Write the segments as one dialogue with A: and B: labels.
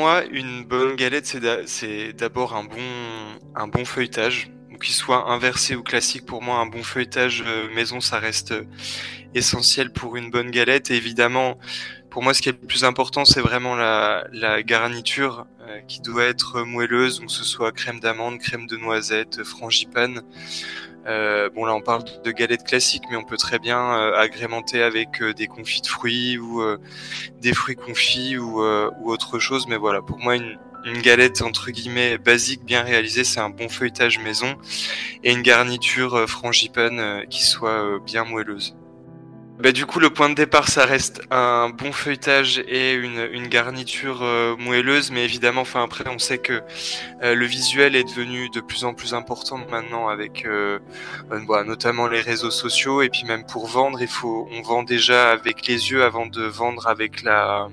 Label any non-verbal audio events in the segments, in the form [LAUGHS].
A: moi, une bonne galette, c'est d'abord un bon, un bon feuilletage. Qu'il soit inversé ou classique, pour moi, un bon feuilletage euh, maison, ça reste euh, essentiel pour une bonne galette. Et évidemment, pour moi, ce qui est le plus important, c'est vraiment la, garniture euh, qui doit être moelleuse, donc que ce soit crème d'amande, crème de noisette, frangipane. Euh, bon là on parle de galettes classiques, mais on peut très bien euh, agrémenter avec euh, des confits de fruits ou des fruits confits ou, ou, autre chose. Mais voilà, pour moi une, une galette entre guillemets basique, bien réalisée, c'est un bon feuilletage maison et une garniture frangipane qui soit bien moelleuse. Bah, du coup, le point de départ, ça reste un bon feuilletage et une, garniture euh, moelleuse, mais évidemment, enfin après, on sait que euh, le visuel est devenu de plus en plus important maintenant avec euh, bah, notamment les réseaux sociaux et puis même pour vendre, il faut, on vend déjà avec les yeux avant de vendre avec la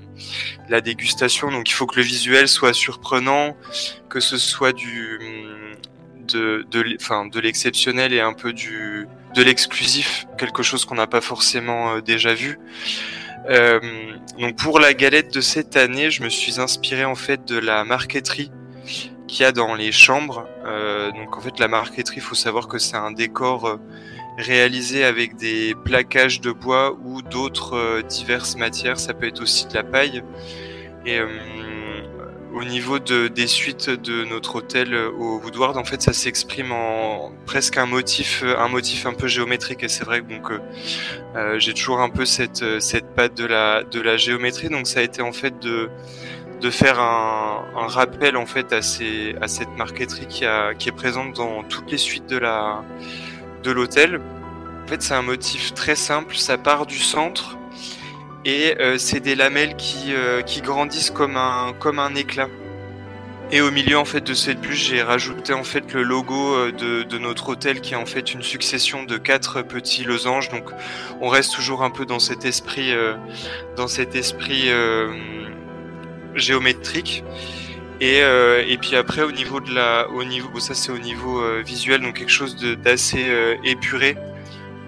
A: dégustation, donc il faut que le visuel soit surprenant, que ce soit du de l'exceptionnel et un peu du de l'exclusif, quelque chose qu'on n'a pas forcément euh, déjà vu. Euh, donc pour la galette de cette année, je me suis inspiré en fait de la marqueterie qu'il y a dans les chambres. Euh, donc en fait la marqueterie, il faut savoir que c'est un décor réalisé avec des plaquages de bois ou d'autres diverses matières. Ça peut être aussi de la paille. Et au niveau de, des suites de notre hôtel euh, au Woodward, en fait, ça s'exprime en presque un motif, euh, un motif un peu géométrique. Et c'est vrai que euh, j'ai toujours un peu cette cette patte de la de la géométrie. Donc ça a été en fait de de faire un, un rappel en fait à ces à cette marqueterie qui a qui est présente dans toutes les suites de de l'hôtel. En fait, c'est un motif très simple. Ça part du centre et euh, c'est des lamelles qui, euh, qui grandissent comme un, comme un éclat. Et au milieu en fait de cette bûche, j'ai rajouté en fait le logo euh, de, de, notre hôtel qui est en fait une succession de quatre petits losanges. Donc on reste toujours un peu dans cet esprit, dans cet esprit géométrique. Et, et puis après au niveau de la, au niveau, bon, ça c'est au niveau visuel, donc quelque chose d'assez épuré.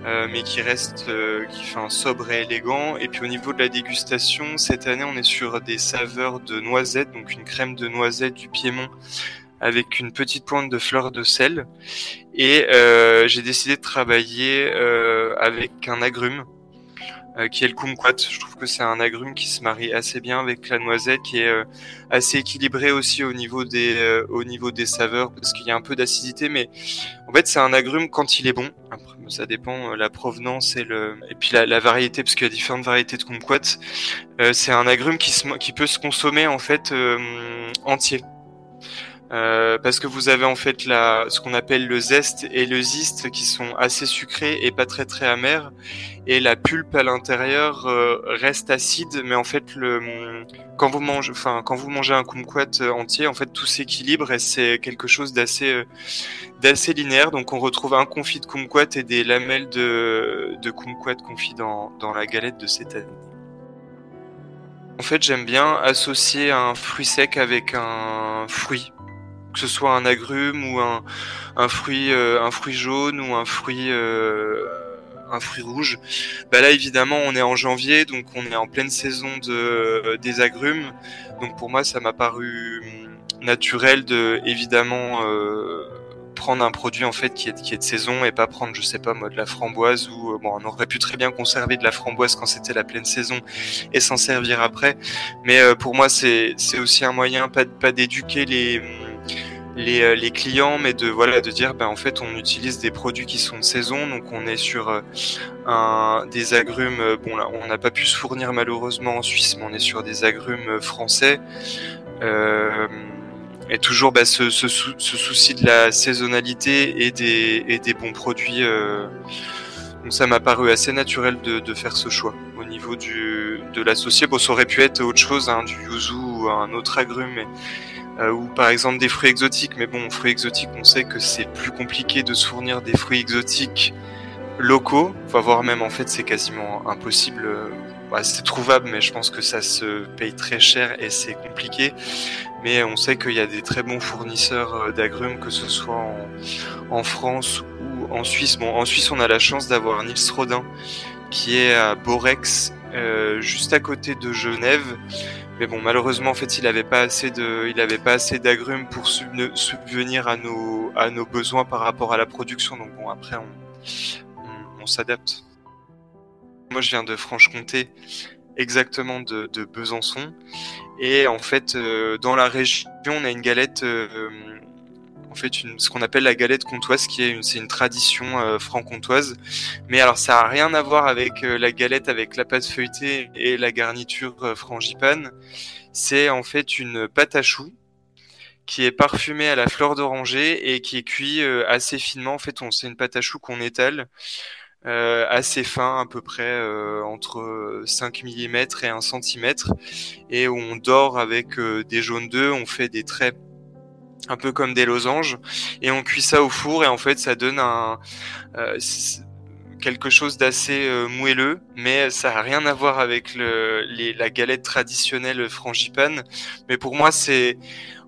A: Euh, mais qui reste euh, qui fait un sobre et élégant. Et puis au niveau de la dégustation, cette année on est sur des saveurs de noisettes, donc une crème de noisettes du Piémont avec une petite pointe de fleur de sel. Et euh, j'ai décidé de travailler avec un agrume euh, qui est le kumquat. Je trouve que c'est un agrume qui se marie assez bien avec la noisette, qui est euh, assez équilibré aussi au niveau des euh, au niveau des saveurs parce qu'il y a un peu d'acidité, mais en fait c'est un agrume quand il est bon. Après, ça dépend la provenance et le et puis la, la variété parce qu'il y a différentes variétés de kumquat. c'est un agrume qui se qui peut se consommer en fait entier. Euh, parce que vous avez en fait la, ce qu'on appelle le zeste et le ziste qui sont assez sucrés et pas très très amers. Et la pulpe à l'intérieur euh, reste acide mais en fait le quand vous mangez enfin quand vous mangez un kumquat euh, entier en fait tout s'équilibre et c'est quelque chose d'assez d'assez linéaire. Donc on retrouve un confit de kumquat et des lamelles de de kumquat confit dans dans la galette de cette année. En fait, j'aime bien associer un fruit sec avec un fruit que ce soit un agrume ou un, un fruit euh, un fruit jaune ou un fruit euh, un fruit rouge. Bah là évidemment on est en janvier donc on est en pleine saison de des agrumes. Donc pour moi ça m'a paru hum, naturel de évidemment euh, prendre un produit en fait qui est, qui est de saison et pas prendre, je sais pas moi, de la framboise ou bon, on aurait pu très bien conserver de la framboise quand c'était la pleine saison et s'en servir après. Mais pour moi, c'est c'est aussi un moyen pas pas d'éduquer les les, euh, les, clients, mais de voilà de dire ben en fait on utilise des produits qui sont de saison, donc on est sur euh, des agrumes. Euh, bon là on n'a pas pu se fournir malheureusement en Suisse, mais on est sur des agrumes français. Et toujours ben, ce, souci de la saisonnalité et des, bons produits. Donc ça m'a paru assez naturel de, de, faire ce choix au niveau du, de l'associé. Bon, ça aurait pu être autre chose, hein, du yuzu ou un autre agrume, mais euh, ou par exemple des fruits exotiques. Mais bon, fruits exotiques, on sait que c'est plus compliqué de se fournir des fruits exotiques locaux, enfin, voire même en fait c'est quasiment impossible. Bah, c'est trouvable, mais je pense que ça se paye très cher et c'est compliqué. Mais on sait qu'il y a des très bons fournisseurs euh, d'agrumes, que ce soit en, France ou en Suisse. Bon, en Suisse, on a la chance d'avoir Nils Rodin, qui est à Borex, euh, juste à côté de Genève. Mais bon, malheureusement, en fait, il n'avait pas assez de, il avait pas assez d'agrumes pour subvenir à nos, à nos besoins par rapport à la production. Donc bon, après, on, s'adapte. Moi, je viens de Franche-Comté, exactement de, de, Besançon. Et en fait, euh, dans la région, on a une galette, euh, en fait, une, ce qu'on appelle la galette comtoise, qui est une, c'est une tradition euh, franc-comtoise. Mais alors, ça a rien à voir avec euh, la galette, avec la pâte feuilletée et la garniture euh, frangipane. C'est en fait une pâte à choux qui est parfumée à la fleur d'oranger et qui est cuit euh, assez finement. En fait, on, c'est une pâte à choux qu'on étale. Euh, assez fin, à peu près euh, entre 5 mm et 1 cm, et on dort avec euh, des jaunes d'œufs, on fait des traits un peu comme des losanges, et on cuit ça au four, et en fait ça donne un euh, quelque chose d'assez euh, moelleux, mais ça a rien à voir avec le, les, la galette traditionnelle frangipane. Mais pour moi, c'est,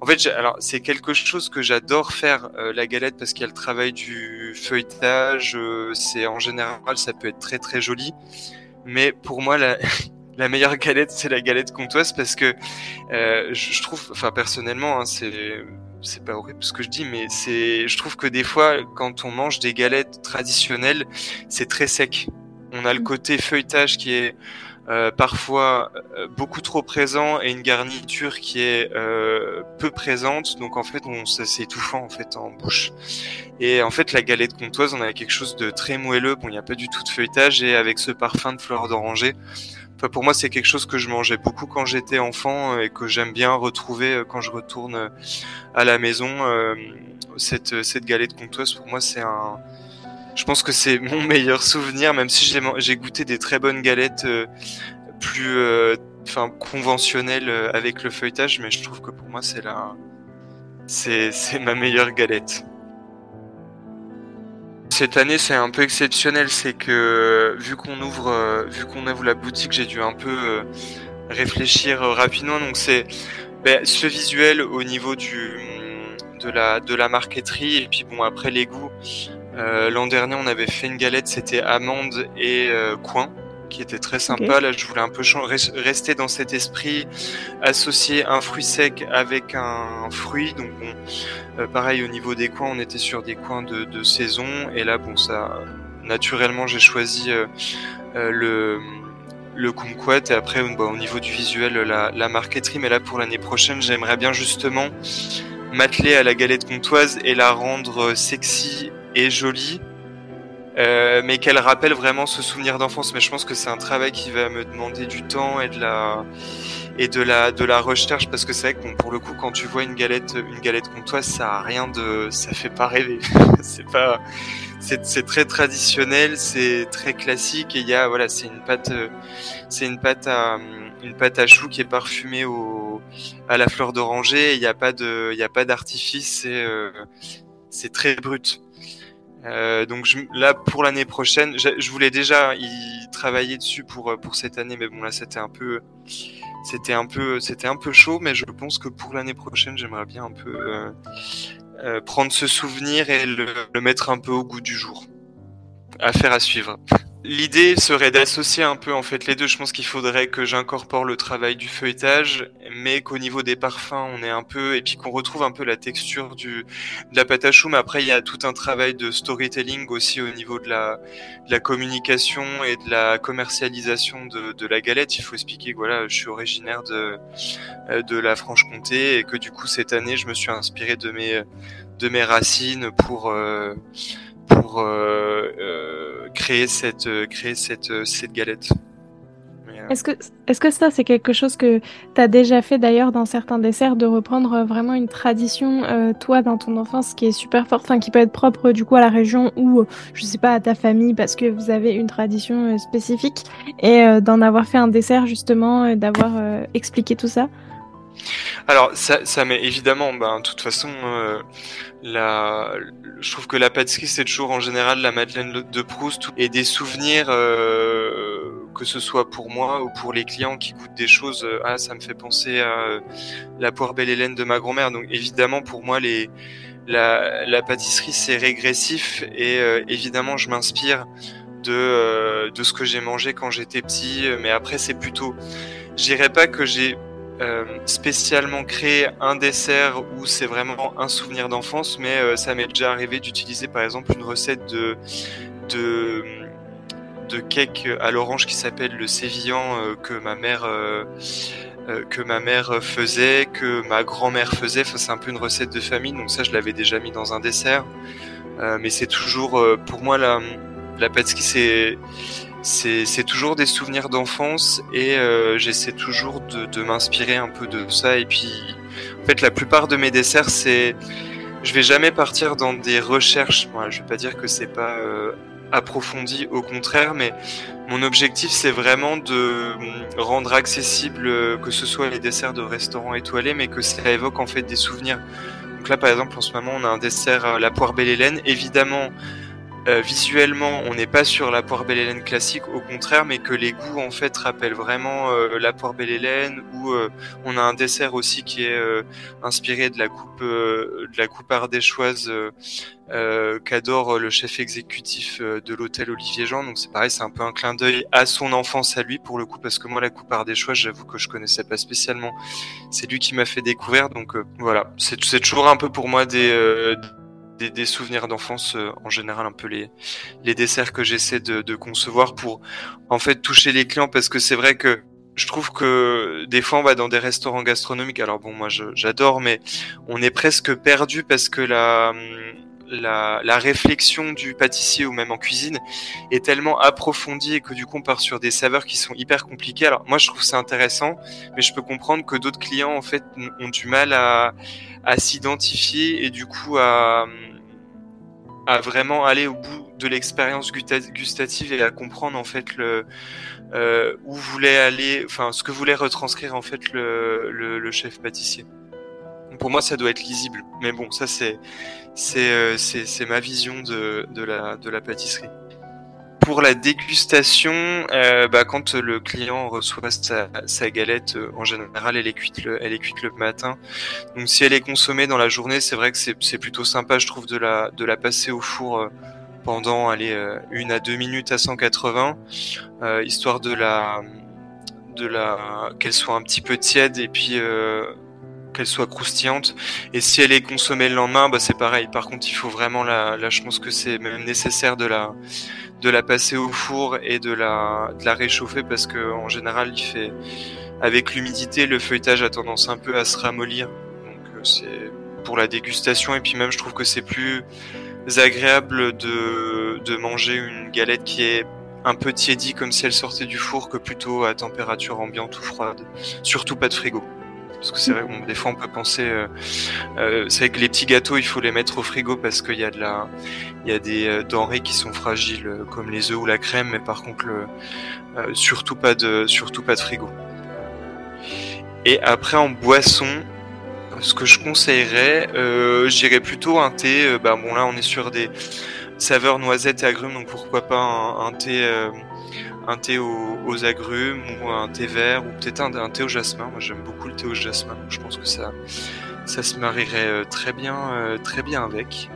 A: en fait, alors c'est quelque chose que j'adore faire euh, la galette parce qu'il y a le travail du feuilletage. Euh, c'est en général, ça peut être très très joli. Mais pour moi, la, [LAUGHS] la meilleure galette, c'est la galette comtoise parce que je, je, trouve, enfin personnellement, hein, c'est c'est pas horrible ce que je dis, mais c'est, je trouve que des fois, quand on mange des galettes traditionnelles, c'est très sec. On a le côté feuilletage qui est euh, parfois euh, beaucoup trop présent et une garniture qui est euh, peu présente. Donc en fait, on, c'est étouffant en fait en bouche. Et en fait, la galette comtoise, on a quelque chose de très moelleux. Bon, il n'y a pas du tout de feuilletage et avec ce parfum de fleurs d'oranger pour moi, c'est quelque chose que je mangeais beaucoup quand j'étais enfant euh, et que j'aime bien retrouver euh, quand je retourne euh, à la maison. Cette, galette comtoise, pour moi, c'est un. Je pense que c'est [LAUGHS] mon meilleur souvenir, même si j'ai goûté des très bonnes galettes plus, enfin, conventionnelles avec le feuilletage, mais je trouve que pour moi, c'est la, c'est ma meilleure galette. Cette année, c'est un peu exceptionnel, c'est que vu qu'on ouvre, euh, vu qu'on ouvre la boutique, j'ai dû un peu euh, réfléchir euh, rapidement. Donc c'est ben, ce visuel au niveau du de la de la marqueterie et puis bon après les goûts. L'an dernier, on avait fait une galette, c'était amande et coin qui était très sympa. Là, je voulais un peu rester dans cet esprit, associer un fruit sec avec un fruit. Donc, bon, euh, pareil au niveau des coins, on était sur des coins de, de saison. Et là, bon, ça, naturellement, j'ai choisi euh, euh, le le kumquat et après bon, au niveau du visuel la, la marqueterie mais là pour l'année prochaine j'aimerais bien justement m'atteler à la galette comtoise et la rendre sexy et jolie euh, mais qu'elle rappelle vraiment ce souvenir d'enfance. Mais je pense que c'est un travail qui va me demander du temps et de la et de la de la recherche. Parce que c'est vrai que pour le coup quand tu vois une galette une galette comme toi ça a rien de ça fait pas rêver. [LAUGHS] C'est pas c'est c'est très traditionnel c'est très classique. Et il y a voilà c'est une pâte c'est une pâte à une pâte à choux qui est parfumée au à la fleur d'oranger. Il n'y a pas de il y a pas d'artifice. C'est euh, c'est très brut euh, donc je, là pour l'année prochaine, je, voulais déjà y travailler dessus pour euh, pour cette année, mais bon là c'était un peu c'était un peu c'était un peu chaud, mais je pense que pour l'année prochaine j'aimerais bien un peu euh, prendre ce souvenir et le, mettre un peu au goût du jour. Affaire à suivre. L'idée serait d'associer un peu en fait les deux. Je pense qu'il faudrait que j'incorpore le travail du feuilletage, mais qu'au niveau des parfums, on est un peu et puis qu'on retrouve un peu la texture du de la pâte à choux. Mais après, il y a tout un travail de storytelling aussi au niveau de la de la communication et de la commercialisation de, de la galette. Il faut expliquer que voilà, je suis originaire de de la Franche-Comté et que du coup cette année, je me suis inspiré de mes de mes racines pour euh, pour euh, euh, créer cette euh, créer cette cette galette.
B: Est-ce que, est-ce que ça, c'est quelque chose que tu as déjà fait d'ailleurs dans certains desserts, de reprendre vraiment une tradition, toi, dans ton enfance, qui est super forte, qui peut être propre du coup à la région ou, je sais pas, à ta famille, parce que vous avez une tradition spécifique, et d'en avoir fait un dessert justement, d'avoir expliqué tout ça?
A: Alors ça, ça évidemment, ben, de toute façon, euh, je trouve que la pâtisserie c'est toujours en général la Madeleine de Proust et des souvenirs, euh, que ce soit pour moi ou pour les clients qui goûtent des choses. Euh, ah, ça me fait penser à la poire belle Hélène de ma grand-mère. Donc évidemment pour moi la pâtisserie c'est régressif et évidemment je m'inspire de de ce que j'ai mangé quand j'étais petit. Mais après c'est plutôt, je dirais pas que j'ai euh, spécialement créé un dessert où c'est vraiment un souvenir d'enfance, mais euh, ça m'est déjà arrivé d'utiliser par exemple une recette de, de, cake à l'orange qui s'appelle le sévillant euh, que ma mère que ma mère faisait, que ma grand-mère faisait. Enfin, c'est un peu une recette de famille, donc ça je l'avais déjà mis dans un dessert. mais c'est toujours pour moi la, la pâtisserie c'est c'est toujours des souvenirs d'enfance et euh, j'essaie toujours de, de m'inspirer un peu de ça. Et puis, en fait, la plupart de mes desserts, c'est, je vais jamais partir dans des recherches. Voilà, je vais pas dire que c'est pas euh, approfondi, au contraire, mais mon objectif, c'est vraiment de rendre accessible, euh, que ce soit les desserts de restaurants étoilés, mais que ça évoque en fait des souvenirs. Donc là, par exemple, en ce moment, on a un dessert, la poire belle Hélène. Évidemment, euh, visuellement, on n'est pas sur la poire belle Hélène classique, au contraire, mais que les goûts en fait rappellent vraiment euh, la poire belle. Ou euh, on a un dessert aussi qui est inspiré de la coupe de la coupe ardéchoise qu'adore le chef exécutif de l'hôtel Olivier Jean. Donc c'est pareil, c'est un peu un clin d'œil à son enfance à lui pour le coup, parce que moi la coupe ardéchoise, j'avoue que je connaissais pas spécialement. C'est lui qui m'a fait découvrir, donc voilà, c'est toujours un peu pour moi des des, souvenirs d'enfance euh, en général un peu les desserts que j'essaie de, de, concevoir pour en fait toucher les clients. Parce que c'est vrai que je trouve que des fois on va dans des restaurants gastronomiques. Alors bon moi j'adore mais on est presque perdu parce que la la, réflexion du pâtissier ou même en cuisine est tellement approfondie que du coup on part sur des saveurs qui sont hyper compliquées. Alors moi je trouve ça intéressant, mais je peux comprendre que d'autres clients en fait ont du mal à, s'identifier et du coup à, vraiment aller au bout de l'expérience gustative et à comprendre en fait le euh, où voulait aller, enfin ce que voulait retranscrire en fait le chef pâtissier. Pour moi, ça doit être lisible, mais bon, ça euh, c'est ma vision de, de la de la pâtisserie pour la dégustation, euh, bah, quand le client reçoit sa, sa galette, euh, en général, elle est cuite le, elle est cuite le matin. Donc, si elle est consommée dans la journée, c'est vrai que c'est plutôt sympa, je trouve, de la, de la passer au four pendant, une à deux minutes à 180, histoire de la, de la, qu'elle soit un petit peu tiède et puis qu'elle soit croustillante. Et si elle est consommée le lendemain, bah c'est pareil. Par contre, il faut vraiment la, la je pense que c'est même nécessaire de la, de la passer au four et de la, de la réchauffer parce que en général, il fait, avec l'humidité, le feuilletage a tendance un peu à se ramollir. Donc euh, c'est pour la dégustation et puis même je trouve que c'est plus agréable de, de manger une galette qui est un peu tiédie comme si elle sortait du four que plutôt à température ambiante ou froide. Surtout pas de frigo. Parce que c'est vrai, des fois on peut penser, euh, euh, c'est que les petits gâteaux, il faut les mettre au frigo parce qu'il y a de la, il y a des euh, denrées qui sont fragiles comme les œufs ou la crème, mais par contre, surtout pas de, surtout pas de frigo. Et après en boisson, ce que je conseillerais, j'irais plutôt un thé. bah bon là, on est sur des saveurs noisettes et agrumes, donc pourquoi pas un thé un thé aux, agrumes ou un thé vert ou peut-être un, thé au jasmin. Moi j'aime beaucoup le thé au jasmin, donc je pense que ça, ça se marierait euh, très bien, euh, très bien avec.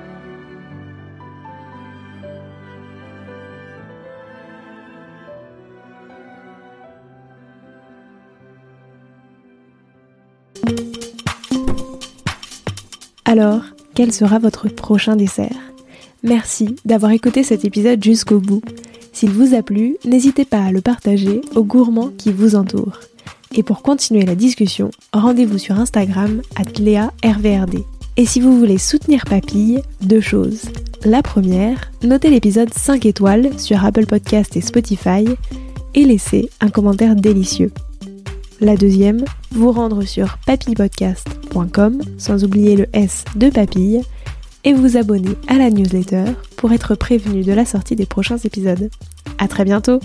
B: Alors, quel sera votre prochain dessert? Merci d'avoir écouté cet épisode jusqu'au bout. S'il vous a plu, n'hésitez pas à le partager aux gourmands qui vous entourent. Et pour continuer la discussion, rendez-vous sur Instagram @léa_rvrd. Et si vous voulez soutenir Papille, deux choses. La première, notez l'épisode 5 étoiles sur Apple Podcast et Spotify et laissez un commentaire délicieux. La deuxième, vous rendre sur papillepodcast.com sans oublier le S de papille et vous abonner à la newsletter pour être prévenu de la sortie des prochains épisodes. À très bientôt!